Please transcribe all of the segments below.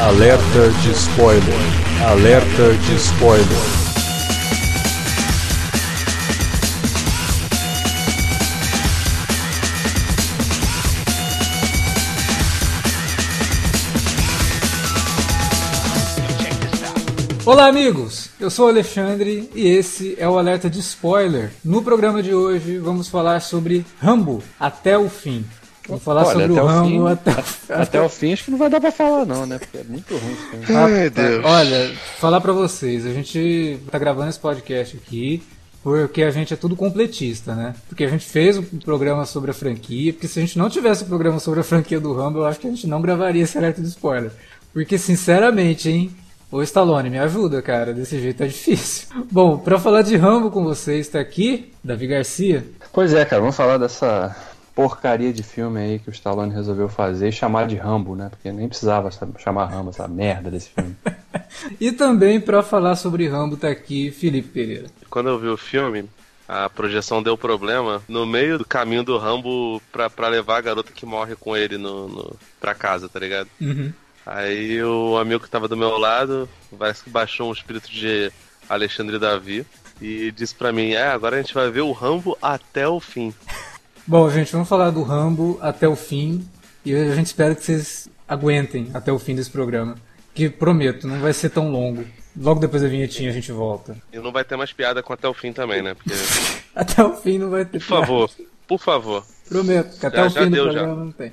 Alerta de spoiler. Alerta de spoiler. Olá, amigos! Eu sou o Alexandre e esse é o Alerta de Spoiler. No programa de hoje vamos falar sobre Rambo até o fim. Vamos falar Olha, sobre o até o Rambo fim- até, Até o fim acho que não vai dar pra falar não, né? Porque é muito ruim. Ai, Deus. Olha, falar pra vocês, a gente tá gravando esse podcast aqui porque a gente é tudo completista, né? Porque a gente fez um programa sobre a franquia, porque se a gente não tivesse o programa sobre a franquia do Rambo, eu acho que a gente não gravaria esse alerta de spoiler. Porque, sinceramente, hein? Ô Stallone, me ajuda, cara. Desse jeito é difícil. Bom, pra falar de Rambo com vocês, tá aqui Davi Garcia. Pois é, cara, vamos falar dessa porcaria de filme aí que o Stallone resolveu fazer e chamar de Rambo, né? Porque nem precisava chamar Rambo, essa merda desse filme. E também pra falar sobre Rambo tá aqui Felipe Pereira. Quando eu vi o filme, a projeção deu problema no meio do caminho do Rambo pra, pra levar a garota que morre com ele no, no, pra casa, tá ligado? Uhum. Aí o amigo que tava do meu lado, parece que baixou um espírito de Alexandre Davi e disse pra mim: É, agora a gente vai ver o Rambo até o fim. Bom, gente, vamos falar do Rambo até o fim. E a gente espera que vocês aguentem até o fim desse programa. Que prometo, não vai ser tão longo. Logo depois da vinhetinha a gente volta. E não vai ter mais piada com até o fim também, né? Porque, Até o fim não vai ter por favor, por favor. Prometo que até Já- o já fim do deu, já. programa não tem.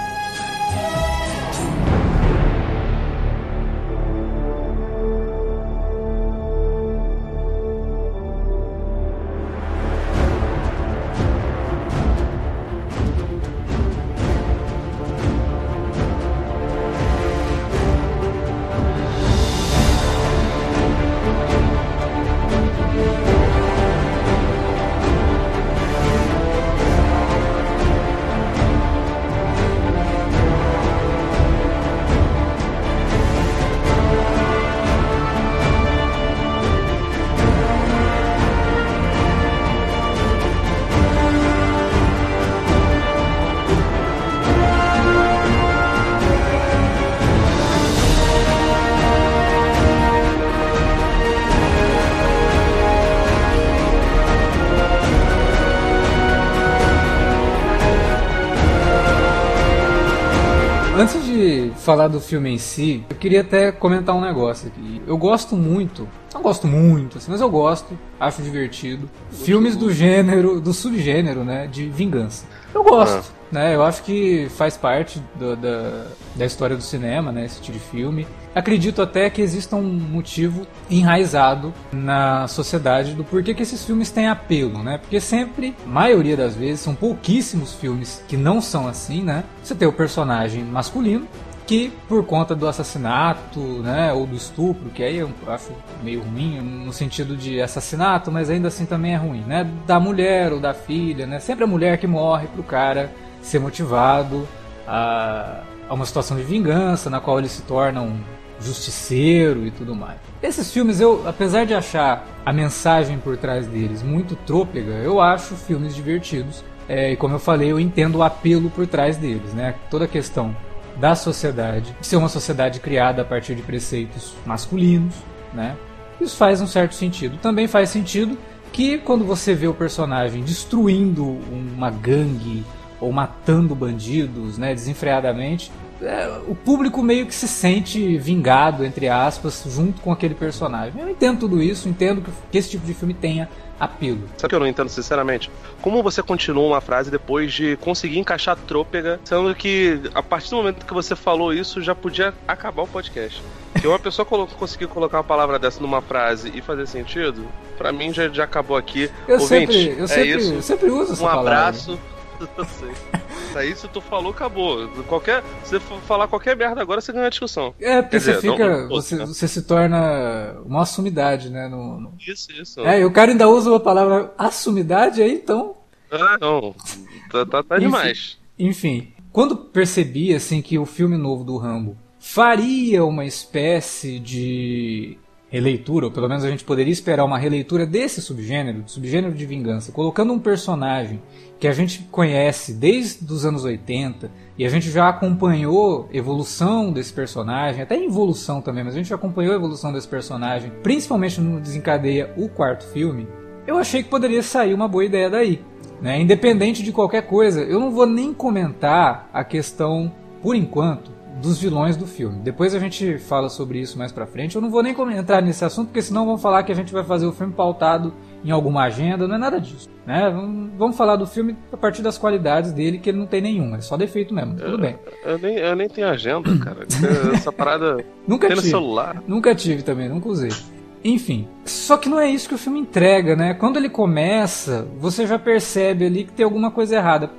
Falar do filme em si, eu queria até comentar um negócio aqui. Eu gosto muito, não gosto muito, assim, mas eu gosto, acho divertido, filmes do gênero, do subgênero, né, de vingança. Eu gosto, né, eu acho que faz parte do- da, da história do cinema, né, esse tipo de filme. Acredito até que exista um motivo enraizado na sociedade do porquê que esses filmes têm apelo, né? Porque sempre, maioria das vezes, são pouquíssimos filmes que não são assim, né? Você tem o personagem masculino que por conta do assassinato, né, ou do estupro, que aí eu acho meio ruim no sentido de assassinato, mas ainda assim também é ruim, né? Da mulher ou da filha, né? Sempre a mulher que morre pro cara ser motivado a, a uma situação de vingança, na qual ele se torna um justiceiro e tudo mais. Esses filmes, eu, apesar de achar a mensagem por trás deles muito trôpega, eu acho filmes divertidos. É, e como eu falei, eu entendo o apelo por trás deles, né? Toda a questão da sociedade, de ser uma sociedade criada a partir de preceitos masculinos, né? Isso faz um certo sentido. Também faz sentido que quando você vê o personagem destruindo uma gangue ou matando bandidos, né, desenfreadamente, é, o público meio que se sente vingado, entre aspas, junto com aquele personagem. Eu entendo tudo isso, entendo que, que esse tipo de filme tenha apelo. Sabe o que eu não entendo, sinceramente? Como você continua uma frase depois de conseguir encaixar trôpega, sendo que a partir do momento que você falou isso, já podia acabar o podcast. Se uma pessoa conseguir colocar uma palavra dessa numa frase e fazer sentido, para mim já, já acabou aqui. Eu Ouvinte, sempre, eu é sempre, isso. Eu sempre uso essa um palavra. Um abraço. Eu sei. Aí se tu falou, acabou. Qualquer, se você falar qualquer merda agora, você ganha a discussão. É, porque você fica. Não, não, você, né? você se torna uma assumidade, né? No, no... Isso, isso. É, e o cara ainda usa a palavra assumidade aí, então. Ah, não. Tá, tá, tá demais. Enfim, quando percebi assim que o filme novo do Rambo faria uma espécie de releitura, ou pelo menos a gente poderia esperar uma releitura desse subgênero, subgênero de vingança, colocando um personagem que a gente conhece desde os anos 80 e a gente já acompanhou evolução desse personagem, até evolução também, mas a gente já acompanhou a evolução desse personagem, principalmente no desencadeia o quarto filme. Eu achei que poderia sair uma boa ideia daí, né? Independente de qualquer coisa, eu não vou nem comentar a questão por enquanto dos vilões do filme. Depois a gente fala sobre isso mais pra frente. Eu não vou nem entrar nesse assunto, porque senão vão falar que a gente vai fazer o filme pautado em alguma agenda, não é nada disso. Né? Vamos falar do filme a partir das qualidades dele, que ele não tem nenhuma, é só defeito mesmo, tudo bem. Eu nem, eu nem tenho agenda, cara. Essa parada nunca tem tive. no celular. Nunca tive também, nunca usei. Enfim, só que não é isso que o filme entrega, né? Quando ele começa, você já percebe ali que tem alguma coisa errada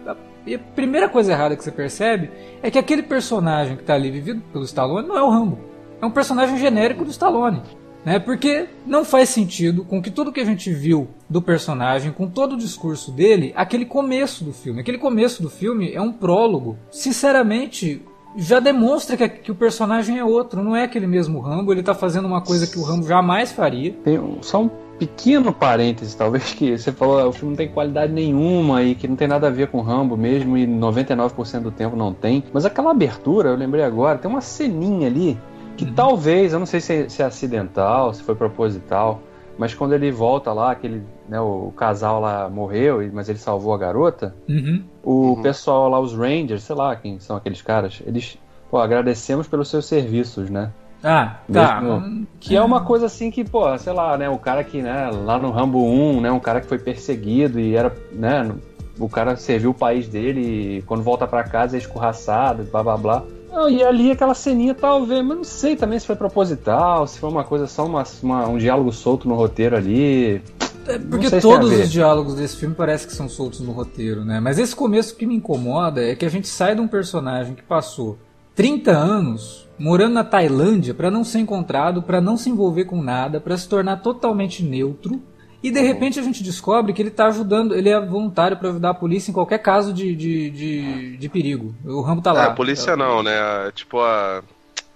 e a primeira coisa errada que você percebe é que aquele personagem que está ali vivido pelo Stallone não é o Rambo. É um personagem genérico do Stallone. Né? Porque não faz sentido com que tudo que a gente viu do personagem, com todo o discurso dele, aquele começo do filme. Aquele começo do filme é um prólogo. Sinceramente, já demonstra que, que, o personagem é outro, não é aquele mesmo Rambo, ele está fazendo uma coisa que o Rambo jamais faria. Tem só um pequeno parêntese, talvez, que você falou, ah, o filme não tem qualidade nenhuma e que não tem nada a ver com Rambo mesmo, e 99% do tempo não tem. Mas aquela abertura, eu lembrei agora, tem uma ceninha ali que uhum. talvez, eu não sei se é, se é, acidental, se foi proposital, mas quando ele volta lá, aquele, né, o casal lá morreu, mas ele salvou a garota, uhum. o uhum. pessoal lá, os Rangers, sei lá quem são aqueles caras, eles, pô, agradecemos pelos seus serviços, né? Ah, tá. Mesmo, que é uma coisa assim que, pô, sei lá, né? O cara que, né, lá no Rambo 1, né? Um cara que foi perseguido e era, né? O cara serviu o país dele e quando volta para casa é escorraçado, blá blá blá. E ali aquela ceninha talvez, mas não sei também se foi proposital, se foi uma coisa só uma, uma um diálogo solto no roteiro ali. É porque todos os diálogos desse filme parece que são soltos no roteiro, né? Mas esse começo que me incomoda é que a gente sai de um personagem que passou 30 anos morando na Tailândia para não ser encontrado, para não se envolver com nada, para se tornar totalmente neutro. E de repente a gente descobre que ele está ajudando, ele é voluntário para ajudar a polícia em qualquer caso de, de, de, de perigo. O Rambo tá lá. É, a polícia não, né? Tipo a.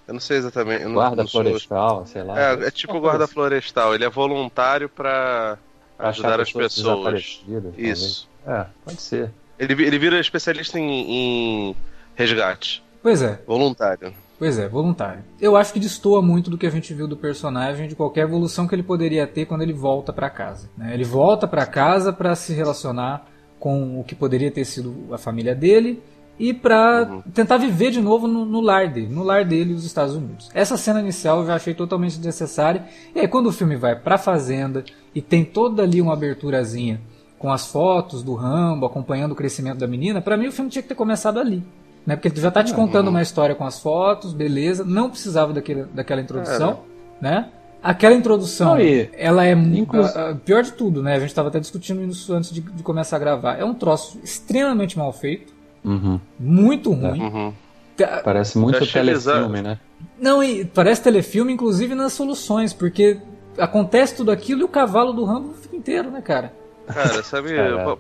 Eu não sei exatamente. Guarda não florestal, sei lá. É, é tipo guarda florestal. Ele é voluntário para ajudar as pessoas. Isso. É, pode ser. Ele, ele vira especialista em, em resgate. Pois é. Voluntário. Pois é, voluntário. Eu acho que destoa muito do que a gente viu do personagem, de qualquer evolução que ele poderia ter quando ele volta para casa. Né? Ele volta para casa para se relacionar com o que poderia ter sido a família dele e para uhum. tentar viver de novo no, no, lar dele, no lar dele os Estados Unidos. Essa cena inicial eu já achei totalmente desnecessária. E aí quando o filme vai para a fazenda e tem toda ali uma aberturazinha com as fotos do Rambo acompanhando o crescimento da menina, para mim o filme tinha que ter começado ali né? Porque ele já está te contando uma história com as fotos, beleza, não precisava daquele, daquela introdução, é, né? Aquela introdução, Aí, ela é a, pior de tudo, né? A gente estava até discutindo isso antes de, de, começar a gravar. É um troço extremamente mal feito, uhum. muito ruim. Uhum. Parece muito telefilme, né? Não, e parece telefilme, inclusive nas soluções, porque acontece tudo aquilo e o cavalo do Rambo fica inteiro, né, cara? Cara, sabe,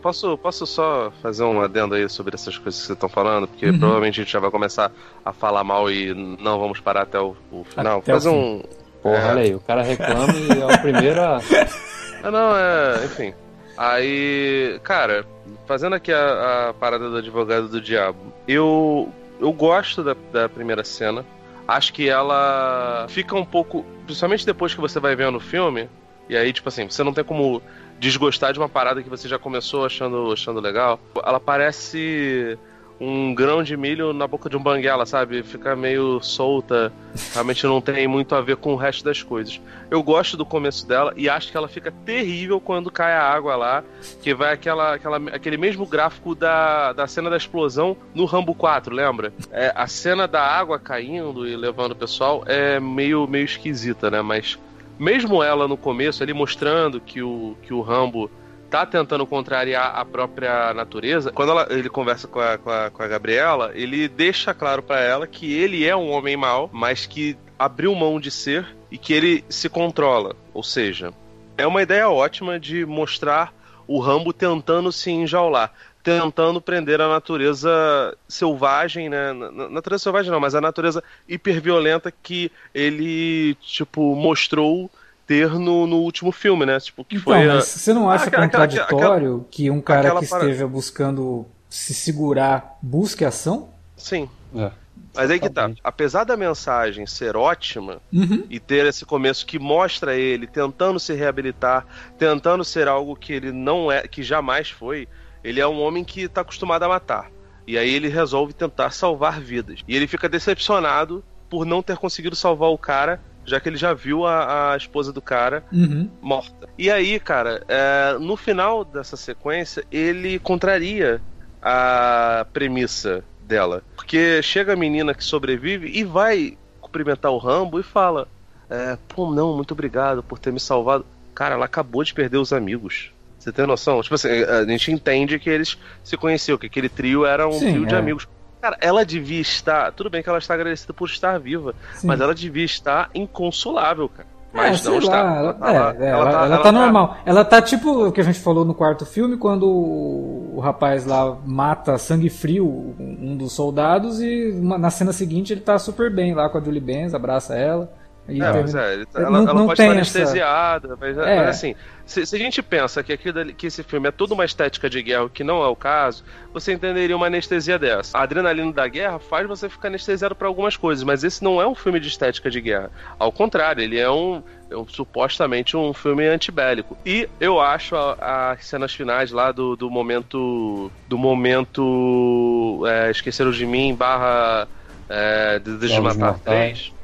posso, posso só fazer um adendo aí sobre essas coisas que vocês estão falando? Porque uhum. provavelmente a gente já vai começar a falar mal e não vamos parar até o, o final. Até fazer um. Porra, é... olha aí, o cara reclama e é o primeiro a. Ah, não, é. Enfim. Aí, cara, fazendo aqui a, a, parada do advogado do diabo, eu, eu gosto da, da primeira cena. Acho que ela fica um pouco. Principalmente depois que você vai vendo o filme. E aí, tipo assim, você não tem como desgostar de uma parada que você já começou achando, achando legal. Ela parece um grão de milho na boca de um banguela, sabe? Fica meio solta, realmente não tem muito a ver com o resto das coisas. Eu gosto do começo dela e acho que ela fica terrível quando cai a água lá, que vai aquela, aquela, aquele mesmo gráfico da, da cena da explosão no Rambo 4, lembra? É, a cena da água caindo e levando o pessoal é meio, meio esquisita, né? Mas mesmo ela no começo ali mostrando que o, que o Rambo tá tentando contrariar a própria natureza, quando ela, ele conversa com a, com a, com a Gabriela, ele deixa claro para ela que ele é um homem mau, mas que abriu mão de ser e que ele se controla. Ou seja, é uma ideia ótima de mostrar o Rambo tentando se enjaular. Tentando prender a natureza selvagem, né? Natureza selvagem não, mas a natureza hiperviolenta que ele, tipo, mostrou ter no, no último filme, né? Tipo, que então, foi mas a... você não acha aquela- contraditório aquela- que um cara aquela que esteja buscando se segurar busque ação? Sim. É. Mas aí que tá. Apesar da mensagem ser ótima Uhum. e ter esse começo que mostra ele tentando se reabilitar, tentando ser algo que ele não é, que jamais foi, ele é um homem que tá acostumado a matar. E aí ele resolve tentar salvar vidas. E ele fica decepcionado por não ter conseguido salvar o cara, já que ele já viu a, a esposa do cara Uhum. morta. E aí, cara, é, no final dessa sequência, ele contraria a premissa dela. Porque chega a menina que sobrevive e vai cumprimentar o Rambo e fala: é, Pô, não, muito obrigado por ter me salvado. Cara, ela acabou de perder os amigos. Você tem noção? Tipo assim, a gente entende que eles se conheciam, que aquele trio era um Sim, trio de é. amigos. Cara, ela devia estar. Tudo bem que ela está agradecida por estar viva, Sim. mas ela devia estar inconsolável, cara. Mas é, não está. lá, ela, tá é, é, ela, ela tá normal. Ela tá tipo o que a gente falou no quarto filme, quando o, rapaz lá mata sangue frio um dos soldados e na cena seguinte ele tá super bem lá com a Julie Benz, abraça ela. E É, mas é, ele tá- Não- ela, ela não pode estar essa- anestesiada, mas, É. mas assim, se, se a gente pensa que, aquilo que esse filme é toda uma estética de guerra, o que não é o caso, você entenderia uma anestesia dessa. A adrenalina da guerra faz você ficar anestesiado para algumas coisas, mas esse não é um filme de estética de guerra. Ao contrário, ele é um, é um- supostamente um filme antibélico. E eu acho a- as cenas finais lá do, do momento. Do momento. É, Esqueceram de mim barra. É, de Matar Mortais. 3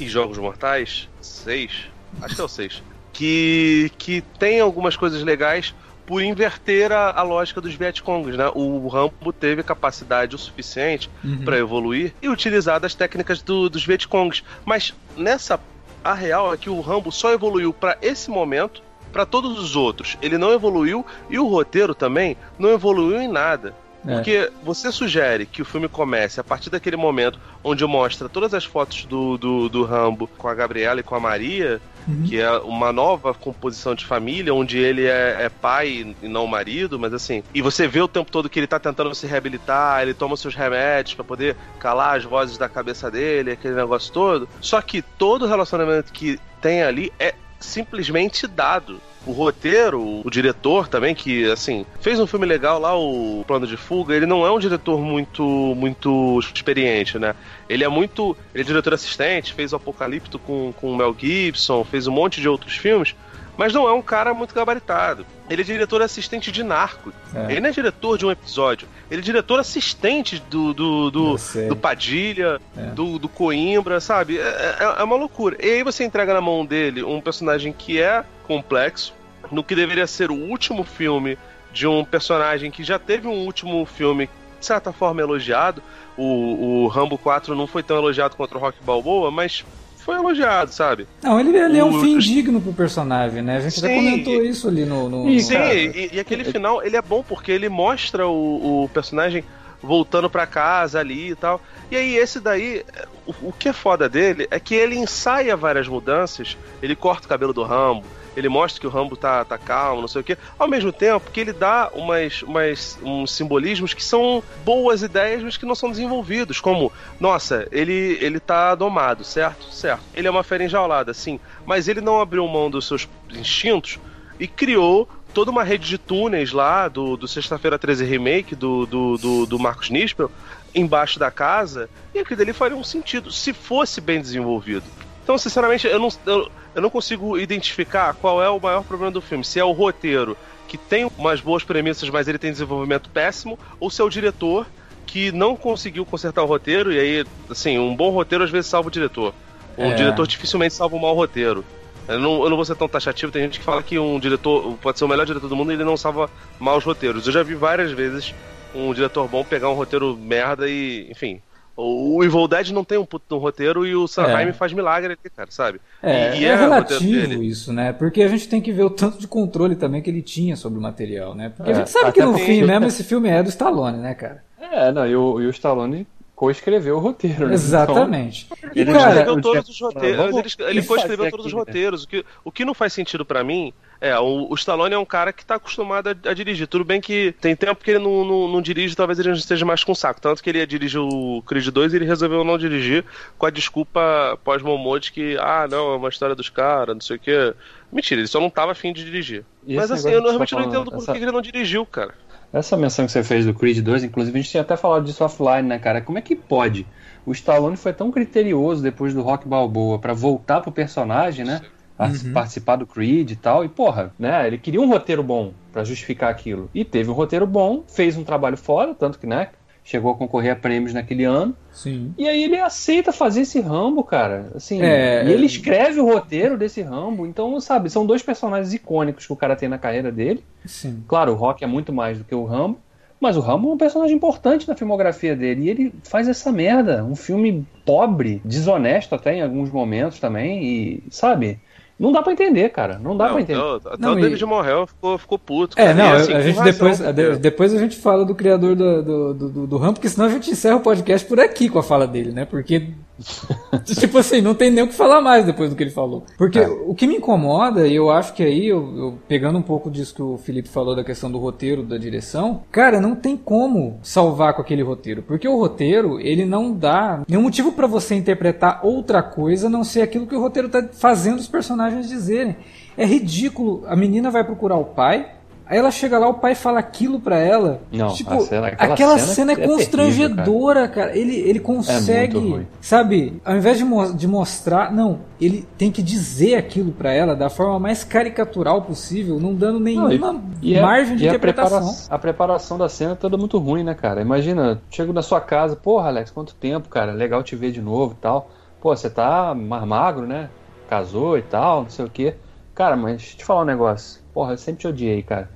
e Jogos Mortais 6, acho que é o 6, que, que tem algumas coisas legais por inverter a, a lógica dos Vietcongs, né? O Rambo teve capacidade o suficiente Uhum. para evoluir e utilizar das técnicas do- dos Vietcongs, mas nessa a real é que o Rambo só evoluiu para esse momento, para todos os outros ele não evoluiu e o roteiro também não evoluiu em nada. É. Porque você sugere que o filme comece a partir daquele momento onde mostra todas as fotos do, do, do Rambo com a Gabriela e com a Maria, Uhum. que é uma nova composição de família, onde ele é, é pai e não marido, mas assim. E você vê o tempo todo que ele tá tentando se reabilitar, ele toma seus remédios pra poder calar as vozes da cabeça dele, aquele negócio todo. Só que todo relacionamento que tem ali é simplesmente dado. O roteiro, o diretor também, que assim, fez um filme legal lá, o Plano de Fuga, ele não é um diretor muito muito experiente, né? Ele é muito. Ele é diretor assistente, fez o Apocalipto com, com o Mel Gibson, fez um monte de outros filmes, mas não é um cara muito gabaritado. Ele é diretor assistente de Narco. É. Ele não é diretor de um episódio. Ele é diretor assistente do, do, do, do Padilha, É. do, do Coimbra, sabe? É, é- é uma loucura. E aí você entrega na mão dele um personagem que é complexo, no que deveria ser o último filme de um personagem que já teve um último filme, de certa forma, elogiado. O, o Rambo 4 não foi tão elogiado contra o Rock Balboa, mas foi elogiado, sabe? Não, ele, ele é um O- fim digno pro personagem, né? A gente até Sim, comentou isso ali no. no- no- Sim, cara, e, e aquele final, ele é bom porque ele mostra o, o personagem voltando pra casa ali e tal. E aí esse daí, o, o que é foda dele é que ele ensaia várias mudanças, ele corta o cabelo do Rambo, ele mostra que o Rambo tá, tá calmo, não sei o quê, ao mesmo tempo que ele dá umas, umas, uns simbolismos que são boas ideias, mas que não são desenvolvidos, como, nossa, ele, ele tá domado, certo? Certo. Ele é uma fera enjaulada, sim, mas ele não abriu mão dos seus instintos e criou toda uma rede de túneis lá do, do Sexta-feira 13 Remake do, do, do, do Marcos Nispel embaixo da casa e aquilo dali faria um sentido se fosse bem desenvolvido. Então, sinceramente, eu não, eu, eu não consigo identificar qual é o maior problema do filme. Se é o roteiro, que tem umas boas premissas, mas ele tem desenvolvimento péssimo, ou se é o diretor, que não conseguiu consertar o roteiro, e aí, assim, um bom roteiro às vezes salva o diretor. Um É. diretor dificilmente salva um mau roteiro. Eu não, eu não vou ser tão taxativo, tem gente que fala que um diretor pode ser o melhor diretor do mundo e ele não salva maus roteiros. Eu já vi várias vezes um diretor bom pegar um roteiro merda e, enfim. O Evil Dead não tem um puto um roteiro e o Sanheim É. faz milagre ali, cara, sabe? É, E- e é roteiro relativo isso, né? Porque a gente tem que ver o tanto de controle também que ele tinha sobre o material, né? Porque a É, gente sabe que no porque- fim mesmo esse filme é do Stallone, né, cara? É, não, e o, e o Stallone coescreveu o roteiro, né? Exatamente. E, ele escreveu todos os roteiros. Ele, escrever todos os né? roteiros. O que, o que não faz sentido pra mim é, o, o Stallone é um cara que tá acostumado a, a dirigir. Tudo bem que tem tempo que ele não, não, não dirige, talvez ele não esteja mais com saco. Tanto que ele ia dirigir o Creed 2 e ele resolveu não dirigir com a desculpa pós-Momô de que, ah, não, é uma história dos caras, não sei o quê. Mentira, ele só não tava afim de dirigir. E Mas assim, eu realmente tá não entendo por essa- que ele não dirigiu, cara. Essa menção que você fez do Creed 2, inclusive, a gente tinha até falado disso offline, né, cara? Como é que pode? O Stallone foi tão criterioso depois do Rock Balboa pra voltar pro personagem, né? A Uhum. participar do Creed e tal. E, porra, né? Ele queria um roteiro bom pra justificar aquilo. E teve um roteiro bom, fez um trabalho fora, tanto que, né? Chegou a concorrer a prêmios naquele ano. sim. E aí ele aceita fazer esse Rambo, cara. Assim, É. e ele escreve o roteiro desse Rambo. Então, sabe, são dois personagens icônicos que o cara tem na carreira dele. Sim. Claro, o Rock é muito mais do que o Rambo, mas o Rambo é um personagem importante na filmografia dele. E ele faz essa merda. Um filme pobre, desonesto até em alguns momentos também. E, sabe, não dá pra entender, cara. Não dá Não, pra entender. até, até Não, o e- David Morrell ficou, ficou puto. É, cara. não, E, a- assim, a com gente razão, depois, porque- de- depois a gente fala do criador do, do, do, do- do porque senão a gente encerra o podcast por aqui com a fala dele, né? Porque, tipo assim, não tem nem o que falar mais depois do que ele falou. Porque É. o que me incomoda, e eu acho que aí, eu, eu- pegando um pouco disso que o Felipe falou da questão do roteiro, da direção, cara, não tem como salvar com aquele roteiro. Porque o roteiro, ele não dá nenhum motivo pra você interpretar outra coisa a não ser aquilo que o roteiro tá fazendo os personagens dizerem. É ridículo. A menina vai procurar o pai. Aí ela chega lá, o pai fala aquilo pra ela. Não, tipo, a cena- aquela aquela cena cena, é é terrível, constrangedora, cara. Ele, ele consegue, ruim. sabe, ao invés de, mo- de mostrar, não, ele tem que dizer aquilo pra ela da forma mais caricatural possível, não dando nenhuma E a- margem de e a interpretação. prepara- A preparação da cena é toda muito ruim, né, cara? Imagina, chego na sua casa, porra, Alex, quanto tempo, cara, legal te ver de novo e tal. Pô, você tá mais magro, né? Casou e tal, não sei o quê. Cara, mas deixa eu te falar um negócio. Porra, eu sempre te odiei, cara.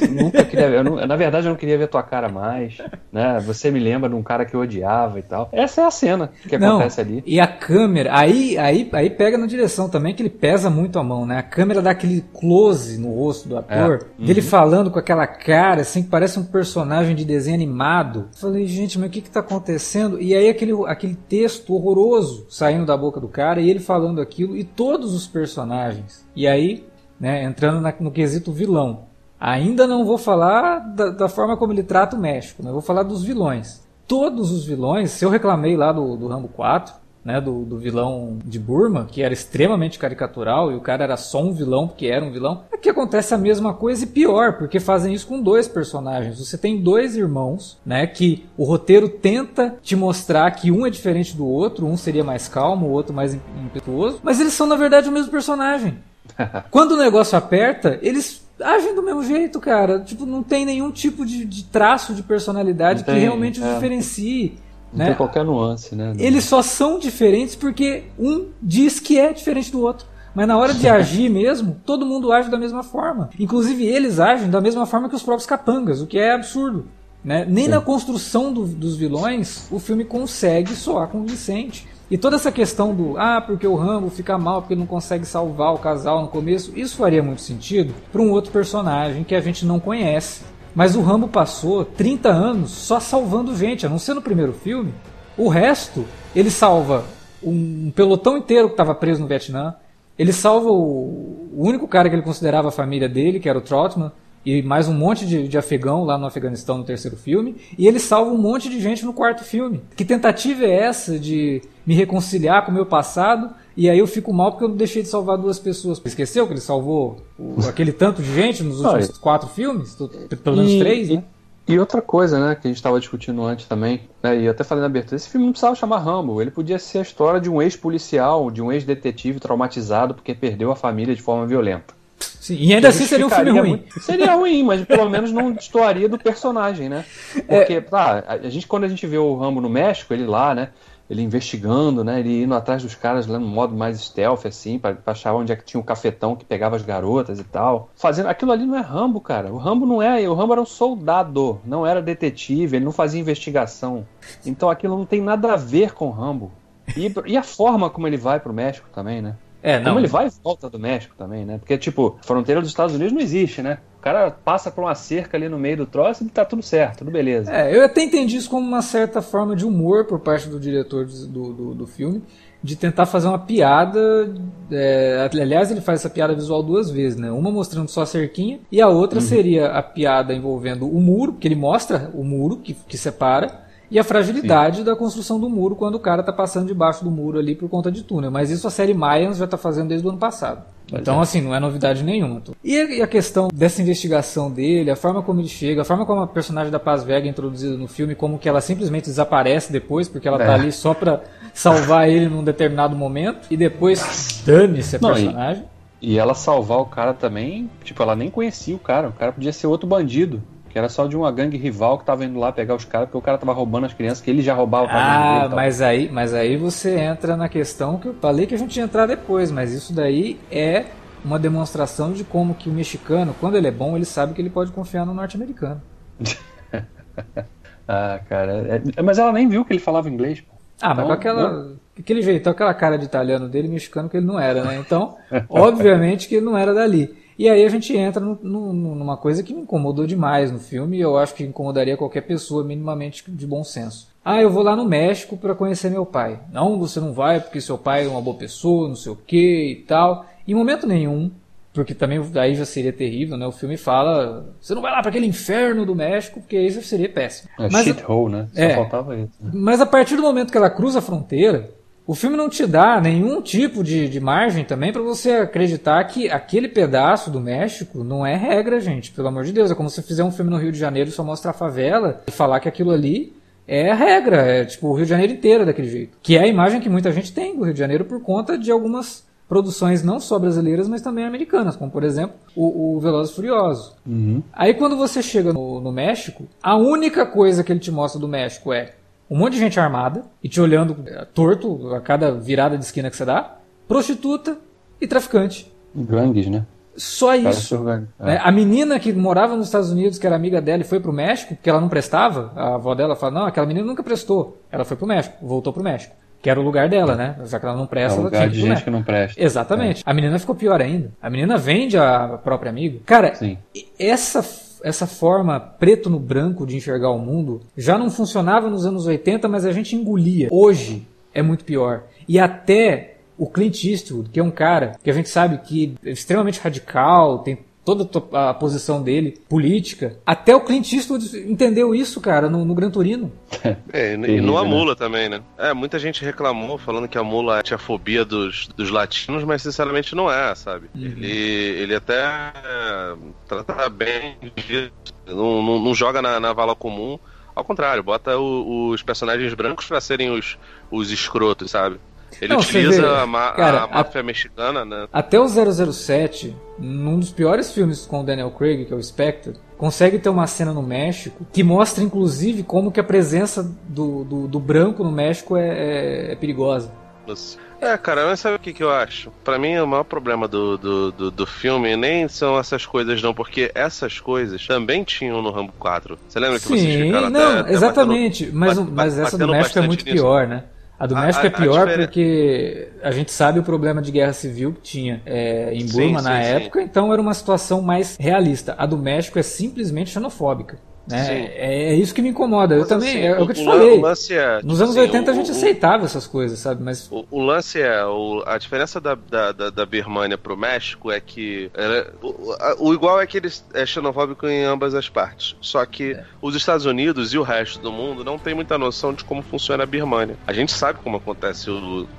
Eu nunca queria ver, eu não- na verdade, eu não queria ver tua cara mais, né? Você me lembra de um cara que eu odiava e tal. Essa é a cena que Não, acontece ali. E a câmera, aí, aí, aí pega na direção também, que ele pesa muito a mão, né? A câmera dá aquele close no rosto do ator, É. dele falando com aquela cara, assim, que parece um personagem de desenho animado. Falei, gente, mas o que que tá acontecendo? E aí aquele, aquele texto horroroso saindo da boca do cara, e ele falando aquilo, e todos os personagens. E aí, né, entrando na- no quesito vilão. Ainda não vou falar da, da forma como ele trata o México, né? Vou falar dos vilões. Todos os vilões, se eu reclamei lá do, do Rambo 4, né, do, do vilão de Burma, que era extremamente caricatural e o cara era só um vilão porque era um vilão, aqui acontece a mesma coisa e pior, porque fazem isso com dois personagens. Você tem dois irmãos, né, que o roteiro tenta te mostrar que um é diferente do outro, um seria mais calmo, o outro mais im- impetuoso, mas eles são na verdade o mesmo personagem. Quando o negócio aperta, eles agem do mesmo jeito, cara. Tipo, não tem nenhum tipo de, de traço de personalidade Não que tem, realmente os é. diferencie. Não Né? tem qualquer nuance, né? Eles só são diferentes porque um diz que é diferente do outro. Mas na hora de agir mesmo, todo mundo age da mesma forma. Inclusive eles agem da mesma forma que os próprios capangas, o que é absurdo. Né? Nem Sim. na construção do- dos vilões o filme consegue soar convincente. E toda essa questão do ah, porque o Rambo fica mal porque não consegue salvar o casal no começo, isso faria muito sentido para um outro personagem que a gente não conhece. Mas o Rambo passou 30 anos só salvando gente, a não ser no primeiro filme. O resto, ele salva um pelotão inteiro que estava preso no Vietnã. Ele salva o único cara que ele considerava a família dele, que era o Trotman, e mais um monte de, de afegão lá no Afeganistão no terceiro filme. E ele salva um monte de gente no quarto filme. Que tentativa é essa de me reconciliar com o meu passado? E aí eu fico mal porque eu não deixei de salvar duas pessoas. Esqueceu que ele salvou o- aquele tanto de gente nos últimos quatro filmes? Pelo menos E- três, né? E outra coisa, né, que a gente estava discutindo antes também, né, e até falei na abertura, esse filme não precisava chamar Rambo, ele podia ser a história de um ex-policial, de um ex-detetive traumatizado porque perdeu a família de forma violenta. Sim, e ainda assim seria um filme ruim. muito. Seria ruim, mas pelo menos não destoaria do personagem, né? É. Porque, tá, a gente, quando a gente vê o Rambo no México, ele lá, né? Ele investigando, né? Ele indo atrás dos caras lá no modo mais stealth, assim, pra, pra achar onde é que tinha o cafetão que pegava as garotas e tal. Fazendo. Aquilo ali não é Rambo, cara. O Rambo não é. O Rambo era um soldado, não era detetive, ele não fazia investigação. Então aquilo não tem nada a ver com o Rambo. E, e a forma como ele vai pro México também, né? É, não. Como ele vai e volta do México também, né? Porque, tipo, a fronteira dos Estados Unidos não existe, né? O cara passa por uma cerca ali no meio do troço e tá tudo certo, tudo beleza. É, eu até entendi isso como uma certa forma de humor por parte do diretor do, do, do filme, de tentar fazer uma piada. é, aliás, ele faz essa piada visual duas vezes, né? Uma mostrando só a cerquinha, e a outra seria a piada envolvendo o muro, que ele mostra o muro que, que separa. E a fragilidade da construção do muro quando o cara tá passando debaixo do muro ali por conta de túnel. Mas isso a série Mayans já tá fazendo desde o ano passado. então, assim, não é novidade nenhuma. E a, questão dessa investigação dele, a forma como ele chega, a forma como a personagem da Paz Vega é introduzida no filme, como que ela simplesmente desaparece depois, porque ela tá É. ali só pra salvar ele num determinado momento, e depois dane-se a Não, e- personagem. E ela salvar o cara também, tipo, ela nem conhecia o cara. O cara podia ser outro bandido. Que era só de uma gangue rival que tava indo lá pegar os caras, porque o cara tava roubando as crianças, que ele já roubava pra Ah, mas aí, mas aí você entra na questão que eu falei que a gente ia entrar depois, mas isso daí é uma demonstração de como que o mexicano, quando ele é bom, ele sabe que ele pode confiar no norte-americano. Ah, cara. é- mas ela nem viu que ele falava inglês, pô. Ah, mas Então, com aquela, aquele jeitão, aquela cara de italiano dele, mexicano que ele não era, né? Então, obviamente que ele não era dali. E aí a gente entra no- no- numa coisa que me incomodou demais no filme e eu acho que incomodaria qualquer pessoa minimamente de bom senso. Ah, eu vou lá no México para conhecer meu pai. Não, você não vai porque seu pai é uma boa pessoa, não sei o que e tal. Em momento nenhum, porque também aí já seria terrível, né? O filme fala, você não vai lá para aquele inferno do México, porque aí já seria péssimo. É Mas- shithole, né? Só É. faltava isso. né? mas a partir do momento que ela cruza a fronteira, o filme não te dá nenhum tipo de, de margem também para você acreditar que aquele pedaço do México não é regra, gente. Pelo amor de Deus. É como se fizer um filme no Rio de Janeiro e só mostrar a favela e falar que aquilo ali é a regra. É tipo o Rio de Janeiro inteiro é daquele jeito. Que é a imagem que muita gente tem do Rio de Janeiro por conta de algumas produções não só brasileiras, mas também americanas, como por exemplo o, o Velozes e Furiosos. Uhum. Aí quando você chega no, no México, a única coisa que ele te mostra do México é um monte de gente armada e te olhando eh, torto a cada virada de esquina que você dá, prostituta e traficante. Gangues, né? Só isso. É. né? A menina que morava nos Estados Unidos, que era amiga dela e foi pro México, porque ela não prestava, a avó dela fala, não, aquela menina nunca prestou. Ela foi pro México, voltou pro México. Que era o lugar dela, né? Já que ela não É presta, um ela lugar tinha de gente que não presta. Exatamente. A menina ficou pior ainda. A menina vende a própria amiga. Cara, Sim. essa, essa forma preto no branco de enxergar o mundo já não funcionava nos anos 80, mas a gente engolia. Hoje é muito pior. E até o Clint Eastwood, que é um cara que a gente sabe que é extremamente radical, tem toda a posição dele política. Até o Clint Eastwood entendeu isso, cara, no, no Gran Turino. É, e, e não a né? mula também, né? É, muita gente reclamou falando que a mula tinha fobia dos, dos latinos, mas sinceramente não é, sabe? Ele, ele até é, trata bem disso, não, não, não joga na, na vala comum. Ao contrário, bota o- os personagens brancos pra serem os, os escrotos, sabe? Ele Não, utiliza vê, a, ma- cara, a máfia mexicana, né? Até o 007, num dos piores filmes com o Daniel Craig, que é o Spectre, consegue ter uma cena no México que mostra, inclusive, como que a presença do, do, do branco no México é, é- é perigosa. É, cara, mas sabe o que, que eu acho? Pra mim, o maior problema do, do, do, do filme nem são essas coisas, não, porque essas coisas também tinham no Rambo 4. Você lembra que vocês Sim, ficaram não, até- até exatamente. batendo- mas, mas essa do México é muito nisso? pior, né? A do A- México é a- a pior porque a gente sabe o problema de guerra civil que tinha é, em Sim, Burma sim, na sim. época, então era uma situação mais realista. A do México é simplesmente xenofóbica. Né? É, é isso que me incomoda. Eu Mas, também, assim, é o que eu te falei. É, Nos tipo anos assim, 80 a o- gente o- aceitava essas coisas, sabe? Mas O, o lance é, a diferença da, da, da, da Birmania pro México é que ela- o, a- o igual é que ele é xenofóbico em ambas as partes. Só que É. os Estados Unidos e o resto do mundo não tem muita noção de como funciona a Birmania. A gente sabe como acontece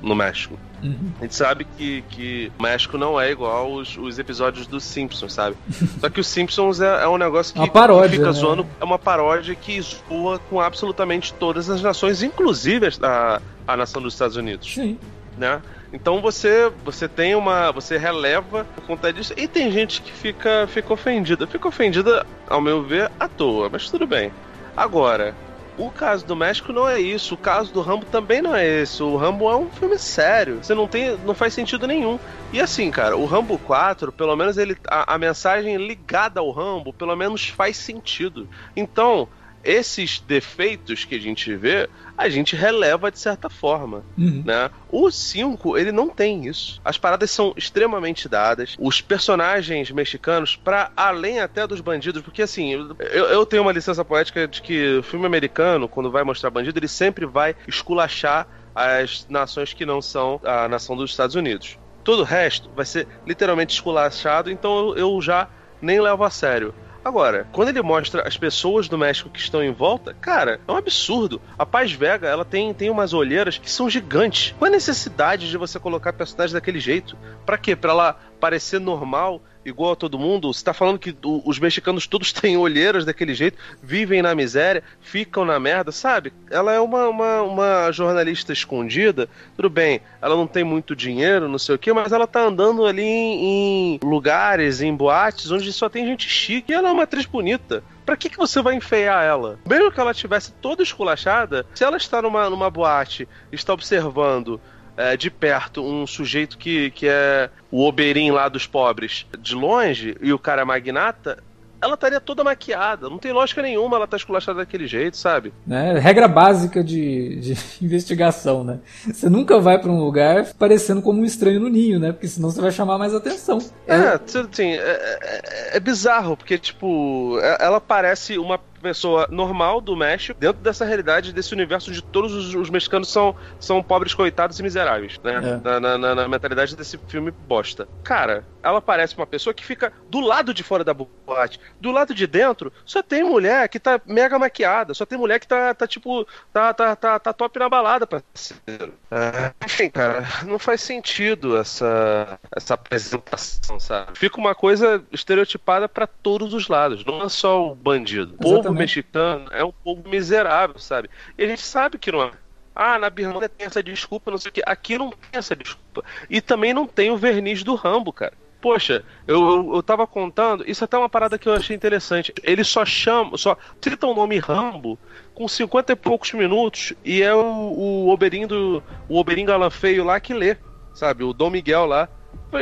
no México. Uhum. A gente sabe que, que o México não é igual os, os episódios dos Simpsons, sabe? Só que os Simpsons é, é um negócio que, Uma paródia, que fica né? zoando. É uma paródia que zoa com absolutamente todas as nações, inclusive a, a nação dos Estados Unidos sim. né? Então você você tem uma. você releva por conta disso. E tem gente que fica, fica ofendida. Fica ofendida, ao meu ver, à toa, mas tudo bem. Agora, o caso do México não é isso. O caso do Rambo também não é esse. O Rambo é um filme sério. Você não tem. não faz sentido nenhum. E assim, cara, o Rambo 4, pelo menos ele. A, a mensagem ligada ao Rambo, pelo menos faz sentido. Então, esses defeitos que a gente vê, a gente releva de certa forma, uhum. né? O 5, ele não tem isso. As paradas são extremamente dadas. Os personagens mexicanos, para além até dos bandidos, porque assim, eu, eu tenho uma licença poética de que o filme americano, quando vai mostrar bandido, ele sempre vai esculachar as nações que não são a nação dos Estados Unidos. Todo o resto vai ser literalmente esculachado, então eu, eu já nem levo a sério. Agora, quando ele mostra as pessoas do México que estão em volta, cara, é um absurdo. A Paz Vega, ela tem, tem umas olheiras que são gigantes. Qual a necessidade de você colocar personagens daquele jeito? Para quê? Para ela parecer normal igual a todo mundo? Você tá falando que os mexicanos todos têm olheiras daquele jeito, vivem na miséria, ficam na merda, sabe? Ela é uma, uma, uma jornalista escondida, tudo bem, ela não tem muito dinheiro, não sei o que, mas ela tá andando ali em, em lugares, em boates, onde só tem gente chique e ela é uma atriz bonita. Pra que, que você vai enfeiar ela? Mesmo que ela tivesse toda esculachada, se ela está numa, numa boate, está observando é, de perto um sujeito que, que é o Oberin lá dos pobres de longe e o cara é magnata, ela estaria toda maquiada. Não tem lógica nenhuma ela estar tá esculachada daquele jeito, sabe? Né? Regra básica de, de investigação, né? Você nunca vai para um lugar parecendo como um estranho no ninho, né? Porque senão você vai chamar mais atenção. É, é assim, é, é, é bizarro, porque, tipo, é, ela parece uma pessoa normal do México dentro dessa realidade, desse universo de todos os, os mexicanos são, são pobres, coitados e miseráveis, né? É. Na, na, na, mentalidade desse filme bosta. Cara, ela parece uma pessoa que fica do lado de fora da boate. Do lado de dentro, só tem mulher que tá mega maquiada, só tem mulher que tá, tá tipo, tá, tá, tá, tá top na balada, parceiro. É, enfim, cara, não faz sentido essa, essa apresentação, sabe? Fica uma coisa estereotipada para todos os lados, não é só o bandido. Povo mexicano é um povo miserável, sabe? E a gente sabe que não é. Ah, na Birmania tem essa desculpa, não sei o que. Aqui não tem essa desculpa. E também não tem o verniz do Rambo, cara. Poxa, eu, eu, eu tava contando, isso é até uma parada que eu achei interessante. Ele só chama, só cita o nome Rambo com 50 e poucos minutos e é o, o Oberin do o Oberin Galã Feio lá que lê, sabe? O Dom Miguel lá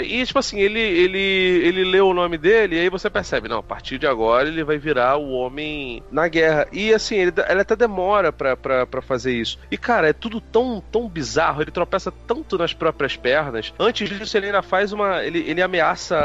e, tipo assim, ele, ele, ele lê o nome dele e aí você percebe, não, a partir de agora ele vai virar o homem na guerra. E, assim, ele, ele até demora pra, pra, pra fazer isso. E, cara, é tudo tão, tão bizarro, ele tropeça tanto nas próprias pernas. Antes disso, ele ainda faz uma... Ele, ele ameaça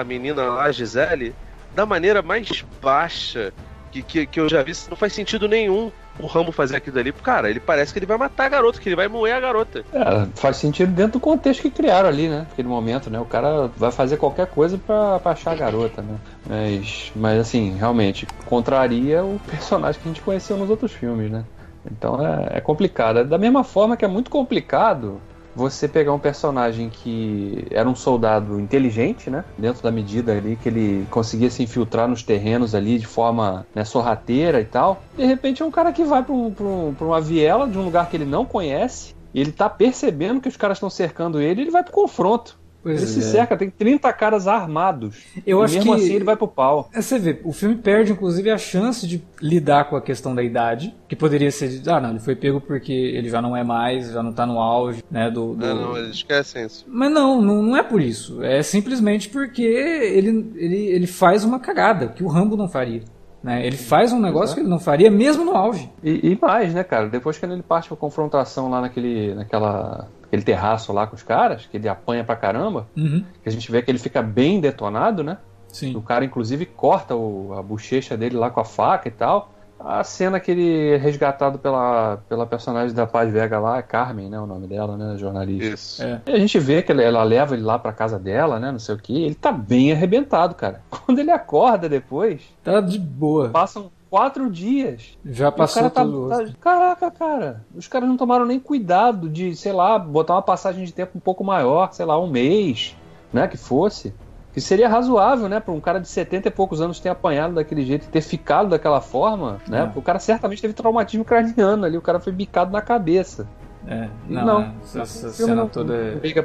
a menina lá, a Gisele, da maneira mais baixa que, que, que eu já vi. Não faz sentido nenhum o Rambo fazer aquilo ali, cara, ele parece que ele vai matar a garota, que ele vai moer a garota. É, faz sentido dentro do contexto que criaram ali, né? Naquele momento, né? O cara vai fazer qualquer coisa pra, pra achar a garota, né? Mas, mas assim, realmente, contraria o personagem que a gente conheceu nos outros filmes, né? Então é, é complicado. Da mesma forma que é muito complicado você pegar um personagem que era um soldado inteligente, né? Dentro da medida ali que ele conseguia se infiltrar nos terrenos ali de forma né, sorrateira e tal. De repente é um cara que vai para um, uma viela de um lugar que ele não conhece. E ele tá percebendo que os caras estão cercando ele, ele vai pro confronto. Pois ele é. se cerca, tem 30 caras armados. Eu e acho mesmo que assim ele vai pro pau. É, você vê, o filme perde inclusive a chance de lidar com a questão da idade, que poderia ser de, ah, não, ele foi pego porque ele já não é mais, já não tá no auge, né, do... do... Não, não, eles esquecem isso. Mas não, não, não é por isso. É simplesmente porque ele, ele, ele faz uma cagada que o Rambo não faria. Né? Ele faz um negócio que ele não faria mesmo no auge. E, e mais, né, cara? Depois que ele parte pra confrontação lá naquele, naquela aquele terraço lá com os caras, que ele apanha pra caramba, uhum. que a gente vê que ele fica bem detonado, né? Sim. O cara, inclusive, corta o, a bochecha dele lá com a faca e tal. A cena que ele é resgatado pela, pela personagem da Paz Vega lá, é Carmen, né? O nome dela, né? Jornalista. Isso. É. E a gente vê que ela leva ele lá pra casa dela, né? Não sei o que. Ele tá bem arrebentado, cara. Quando ele acorda depois. Tá de boa. Passam quatro dias. Já passou tá, tudo. Tá, caraca, cara. Os caras não tomaram nem cuidado de, sei lá, botar uma passagem de tempo um pouco maior, sei lá, um mês, né? Que fosse. Que seria razoável, né? Para um cara de 70 e poucos anos ter apanhado daquele jeito e ter ficado daquela forma, né? É. O cara certamente teve traumatismo craniano ali, o cara foi bicado na cabeça. É, não, Não. essa, essa filme cena não- toda é... não fica.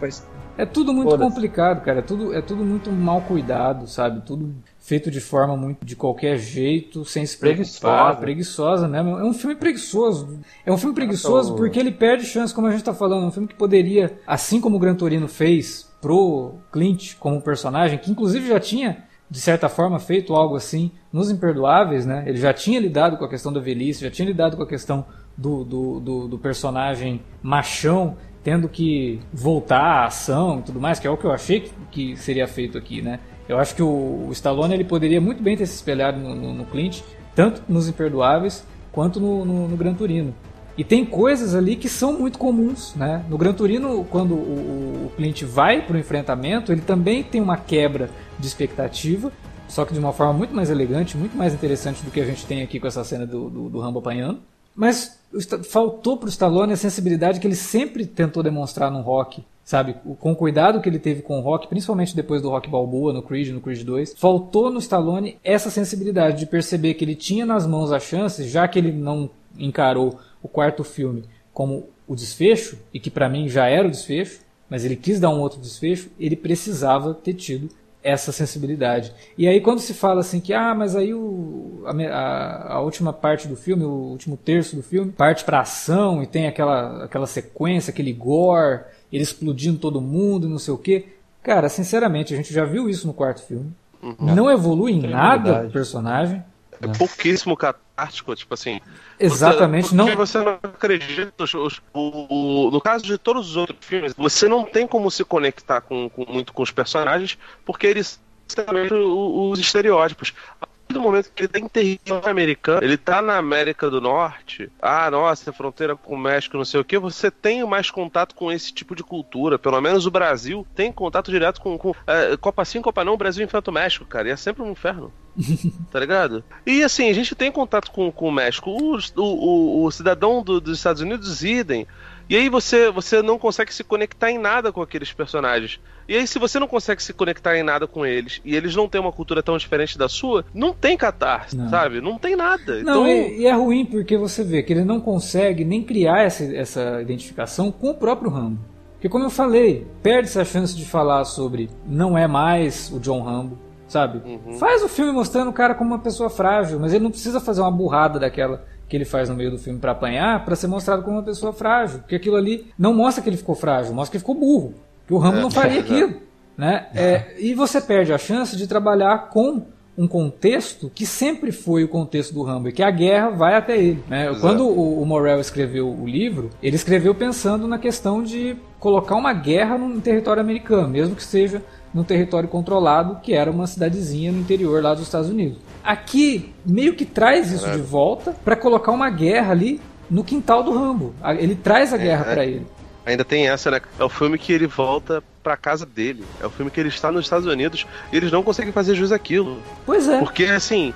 É tudo muito complicado, cara. É tudo, é tudo muito mal cuidado, sabe? Tudo feito de forma muito de qualquer jeito, sem se preocupar. Preguiçosa. Preguiçosa mesmo. É um filme preguiçoso. É um filme preguiçoso porque ele perde chance, como a gente tá falando. É um filme que poderia, assim como o Gran Torino fez pro Clint como personagem, que inclusive já tinha, de certa forma, feito algo assim nos Imperdoáveis, né? Ele já tinha lidado com a questão da velhice, já tinha lidado com a questão do, do, do, do personagem machão tendo que voltar à ação e tudo mais, que é o que eu achei que, que seria feito aqui, né? Eu acho que o, o Stallone ele poderia muito bem ter se espelhado no, no, no Clint, tanto nos Imperdoáveis quanto no, no, no Gran Turino. E tem coisas ali que são muito comuns, né? No Gran Turino, quando o, o Clint vai para o enfrentamento, ele também tem uma quebra de expectativa, só que de uma forma muito mais elegante, muito mais interessante do que a gente tem aqui com essa cena do, do, do Rambo apanhando. Mas o faltou pro Stallone a sensibilidade que ele sempre tentou demonstrar no rock, sabe? O- Com o cuidado que ele teve com o rock, principalmente depois do rock Balboa, no Creed, no Creed 2. Faltou no Stallone essa sensibilidade de perceber que ele tinha nas mãos a chance, já que ele não encarou o quarto filme como o desfecho, e que pra mim já era o desfecho, mas ele quis dar um outro desfecho, ele precisava ter tido essa sensibilidade. E aí quando se fala assim que ah, mas aí o, a, a- última parte do filme, o último terço do filme, parte pra ação e tem aquela, aquela sequência, aquele gore, ele explodindo todo mundo, não sei o quê. Cara, sinceramente, a gente já viu isso no quarto filme. Não evolui em nada o personagem. É pouquíssimo catártico, tipo assim. Exatamente, Você, não. porque você não acredita. os- os- o- no caso de todos os outros filmes, você não tem como se conectar com, com- muito com os personagens, porque eles o- os estereótipos. A partir do momento que ele tá em território americano, ele tá na América do Norte, ah, nossa, fronteira com o México, não sei o que, você tem mais contato com esse tipo de cultura. Pelo menos o Brasil tem contato direto com, com é, Copa sim, Copa não, o Brasil enfrenta o México, cara, e é sempre um inferno tá ligado? E assim, a gente tem contato com, com o México. O, o, o- cidadão do- dos Estados Unidos, idem. E aí você, você não consegue se conectar em nada com aqueles personagens. E aí, se você não consegue se conectar em nada com eles, e eles não têm uma cultura tão diferente da sua, não tem catarse, Não. sabe? Não tem nada. Não, então, e, e é ruim porque você vê que ele não consegue nem criar essa, essa identificação com o próprio Rambo. Porque como eu falei, perde-se a chance de falar sobre não é mais o John Rambo, sabe? Uhum. Faz o filme mostrando o cara como uma pessoa frágil, mas ele não precisa fazer uma burrada daquela que ele faz no meio do filme pra apanhar pra ser mostrado como uma pessoa frágil. Porque aquilo ali não mostra que ele ficou frágil, mostra que ele ficou burro. Que o Rambo É, não faria exato. aquilo. Né? É, e você perde a chance de trabalhar com um contexto que sempre foi o contexto do Rambo, e que a guerra vai até ele. Né? Exato. Quando o, o Morel escreveu o livro, ele escreveu pensando na questão de colocar uma guerra num território americano, mesmo que seja num território controlado, que era uma cidadezinha no interior lá dos Estados Unidos. Aqui meio que traz isso de volta para colocar uma guerra ali no quintal do Rambo. Ele traz a guerra é. para ele. Ainda tem essa, né? É o filme que ele volta pra casa dele. É o filme que ele está nos Estados Unidos e eles não conseguem fazer jus àquilo. Pois é. Porque, assim,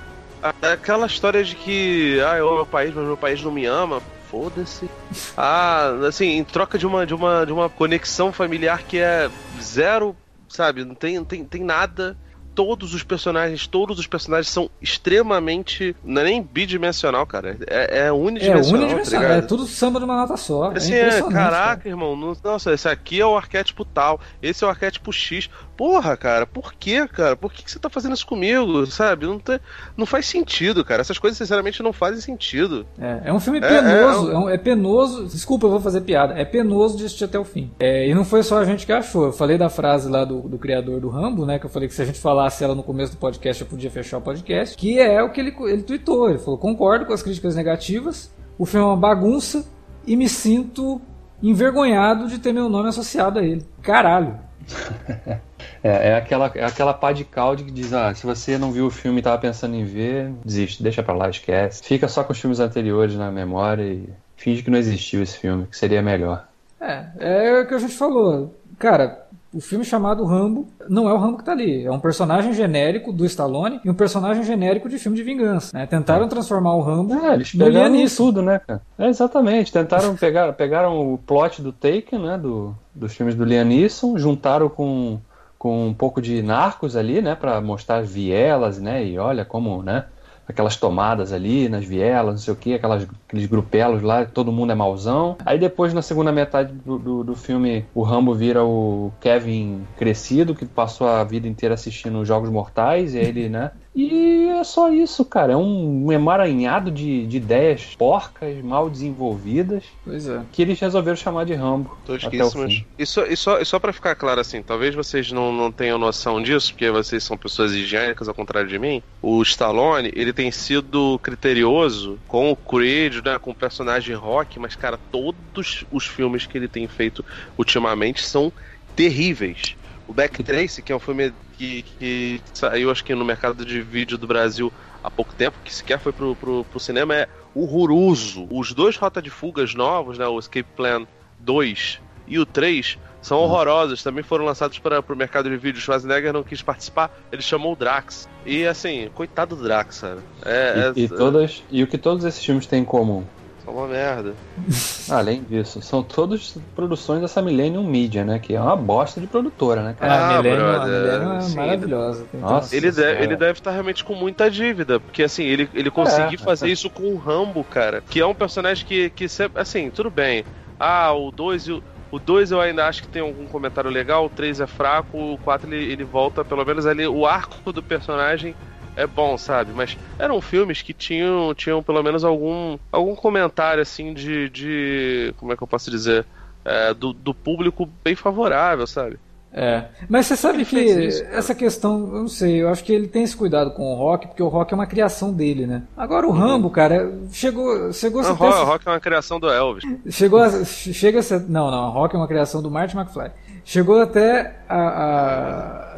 aquela história de que, ah, eu amo meu país, mas meu país não me ama, foda-se. Ah, assim, em troca de uma, de uma, de uma conexão familiar que é zero, sabe? Não tem, não tem, tem nada. Todos os personagens, todos os personagens são extremamente. Não é nem bidimensional, cara. É, é É unidimensional. unidimensional, tá é tudo samba de uma nota só. Assim, é é, caraca, cara. irmão, nossa, esse aqui é o arquétipo tal, esse é o arquétipo X. Porra, cara, por que, cara? Por que, que você tá fazendo isso comigo, sabe? Não, tem, não faz sentido, cara. Essas coisas, sinceramente, não fazem sentido. É, é um filme É, penoso, é, é, um- é penoso. Desculpa, eu vou fazer piada. É penoso de assistir até o fim. É, e não foi só a gente que achou. Eu falei da frase lá do, do criador do Rambo, né? Que eu falei que se a gente falasse ela no começo do podcast, eu podia fechar o podcast. Que é o que ele, ele tweetou. Ele falou: concordo com as críticas negativas. O filme é uma bagunça e me sinto envergonhado de ter meu nome associado a ele. Caralho. É, é aquela, é aquela pá de caldo que diz: ah, se você não viu o filme e tava pensando em ver, desiste, deixa pra lá, esquece. Fica só com os filmes anteriores na memória e finge que não existiu esse filme, que seria melhor. É, é o que a gente falou. Cara, o filme chamado Rambo não é o Rambo que tá ali. É um personagem genérico do Stallone e um personagem genérico de filme de vingança. né? Tentaram transformar o Rambo É, eles no Neeson. tudo, né, cara? É, exatamente. Tentaram pegar, pegaram o plot do Taken, né, do, dos filmes do Liam Neeson, juntaram com, com um pouco de Narcos ali, né, para mostrar vielas, né, e olha como, né, aquelas tomadas ali, nas vielas, não sei o que, aquelas, aqueles grupelos lá, todo mundo é mauzão. Aí depois, na segunda metade do, do, do, filme, o Rambo vira o Kevin crescido, que passou a vida inteira assistindo Jogos Mortais, e ele, né? E é só isso, cara. É um emaranhado de, de ideias porcas, mal desenvolvidas. Pois é. Que eles resolveram chamar de Rambo. Tosquíssimas. E só, e, só, e só pra ficar claro assim, talvez vocês não, não tenham noção disso, porque vocês são pessoas higiênicas, ao contrário de mim. O Stallone, ele tem sido criterioso com o Creed, né, com o personagem rock, mas, cara, todos os filmes que ele tem feito ultimamente são terríveis. O Backtrace, que é um filme que, que saiu, acho que no mercado de vídeo do Brasil há pouco tempo, que sequer foi pro, pro, pro cinema, é horroroso. Os dois Rota de Fugas novos, né, o Escape Plan 2 e o 3, são uhum. horrorosos. Também foram lançados para o mercado de vídeo. Schwarzenegger não quis participar, ele chamou o Drax. E assim, coitado do Drax, sabe? É, e, é, e, todas, e o que todos esses filmes têm em comum? São uma merda. Além disso, são todas produções dessa Millennium Media, né? Que é uma bosta de produtora, né, cara? Ah, a Millennium, a Millennium é sim, maravilhosa. Nossa, ele, deve, ele deve estar realmente com muita dívida, porque assim, ele, ele conseguiu é, fazer é. isso com o Rambo, cara. Que é um personagem que, que sempre, assim, tudo bem. Ah, o 2 e o. O 2 eu ainda acho que tem algum comentário legal, o 3 é fraco, o 4 ele, ele volta, pelo menos ali, o arco do personagem é bom, sabe? Mas eram filmes que tinham, tinham pelo menos algum, algum comentário, assim, de, de. Como é que eu posso dizer? É, do, do público bem favorável, sabe? É, mas você sabe que isso, essa questão, eu não sei, eu acho que ele tem esse cuidado com o rock, porque o rock é uma criação dele, né? Agora o uhum. Rambo, cara, chegou, chegou a ser. O rock é uma criação do Elvis. Chegou a, chega a ser, não, não, o rock é uma criação do Martin McFly. Chegou até a, a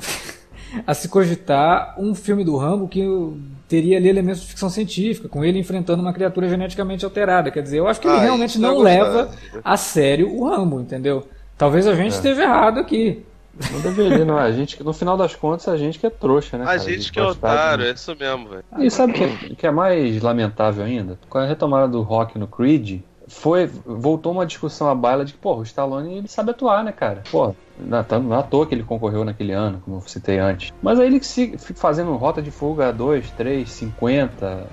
a se cogitar um filme do Rambo que teria ali elementos de ficção científica, com ele enfrentando uma criatura geneticamente alterada. Quer dizer, eu acho que ele ah, realmente não leva a sério o Rambo, entendeu? Talvez a gente é. esteja errado aqui. Não deveria, não. A gente, no final das contas, a gente que é trouxa, né? A gente, a gente que é otário, é isso mesmo, velho. E sabe o que, que, é mais lamentável ainda? Com a retomada do rock no Creed, foi, voltou uma discussão à baila de que, pô, o Stallone ele sabe atuar, né, cara? Pô, não, não é à toa que ele concorreu naquele ano, como eu citei antes. Mas aí ele se, fica fazendo rota de fuga 2, 3, 50.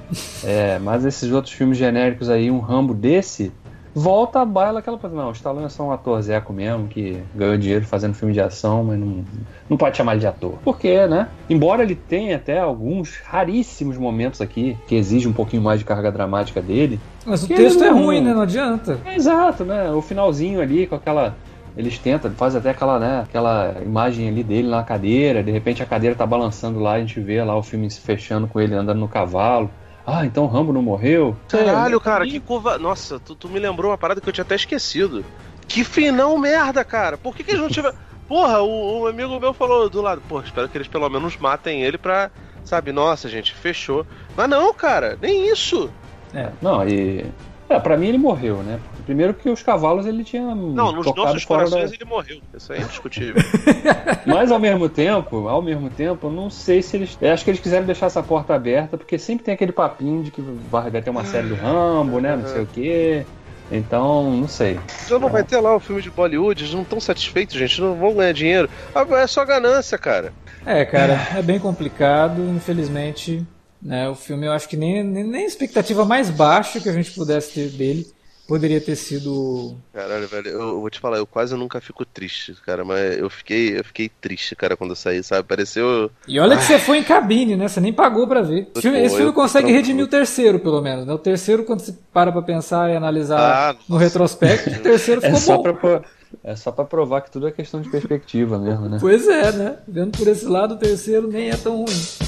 é, mas esses outros filmes genéricos aí, um Rambo desse, volta a baila aquela coisa. Não, o Stallone é só um ator zeco mesmo, que ganhou dinheiro fazendo filme de ação, mas não, não pode chamar ele de ator. Por quê, né? Embora ele tenha até alguns raríssimos momentos aqui que exigem um pouquinho mais de carga dramática dele. Mas o texto é ruim, né? Não adianta. É, exato, né? O finalzinho ali com aquela eles tentam, faz até aquela, né, aquela imagem ali dele na cadeira, de repente a cadeira tá balançando lá, a gente vê lá o filme se fechando com ele andando no cavalo. Ah, então o Rambo não morreu? Caralho, cara, que curva. Nossa, tu, tu, me lembrou uma parada que eu tinha até esquecido. Que final merda, cara. Por que, que eles não tiveram. Porra, o, o, amigo meu falou do lado, porra, espero que eles pelo menos matem ele pra. Sabe, nossa, gente, fechou. Mas não, cara, nem isso. É, não, e. É, pra mim ele morreu, né? Primeiro que os cavalos ele tinha. Não, nos nossos corações da... ele morreu. Isso aí é indiscutível. Mas ao mesmo tempo, ao mesmo tempo, eu não sei se eles. Eu acho que eles quiseram deixar essa porta aberta, porque sempre tem aquele papinho de que vai ter uma série do Rambo, né? Não sei o quê. Então, não sei. Já não vai ter lá o filme de Bollywood, eles não estão satisfeitos, gente, não vão ganhar dinheiro. É só ganância, cara. É, cara, é bem complicado, infelizmente. Né, o filme eu acho que nem, nem, nem a expectativa mais baixa que a gente pudesse ter dele poderia ter sido. Caralho, velho, eu, eu, vou te falar, eu quase nunca fico triste, cara, mas eu fiquei, eu fiquei triste, cara, quando eu saí, sabe? Pareceu. E olha que você foi em cabine, né? Você nem pagou pra ver. Esse filme, esse filme consegue redimir o terceiro, pelo menos, né? O terceiro, quando você para pra pensar e analisar ah, no retrospecto, o terceiro ficou é só bom. Pra, é só pra provar que tudo é questão de perspectiva mesmo, né? Pois é, né? Vendo por esse lado, o terceiro nem é tão ruim.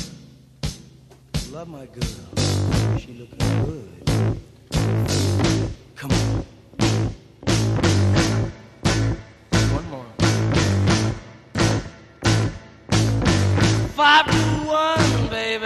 Love my girl. She looking good. Come on. One more. Five to one, baby.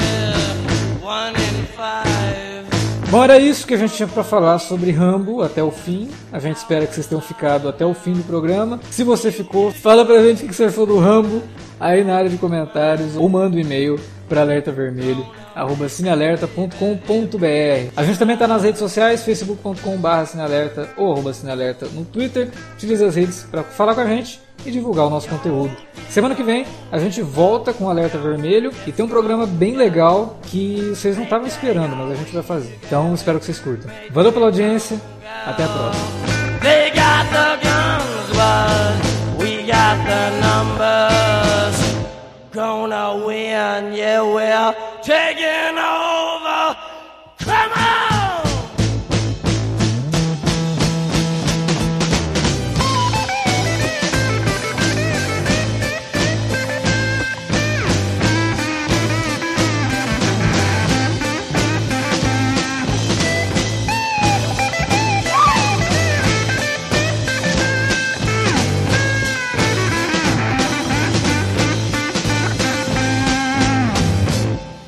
One in five. Bom, era isso que a gente tinha para falar sobre Rambo até o fim. A gente espera que vocês tenham ficado até o fim do programa. Se você ficou, fala pra gente o que você achou do Rambo aí na área de comentários ou manda um e-mail para alerta vermelho arroba cinealerta.com.br. A gente também está nas redes sociais, facebook.com.br cinealerta ou arroba cinealerta no Twitter. Utilize as redes para falar com a gente. e divulgar o nosso conteúdo. Semana que vem a gente volta com o Alerta Vermelho e tem um programa bem legal que vocês não estavam esperando, mas a gente vai fazer. Então espero que vocês curtam. Valeu pela audiência, até a próxima. Gonna win, yeah, we're taking over.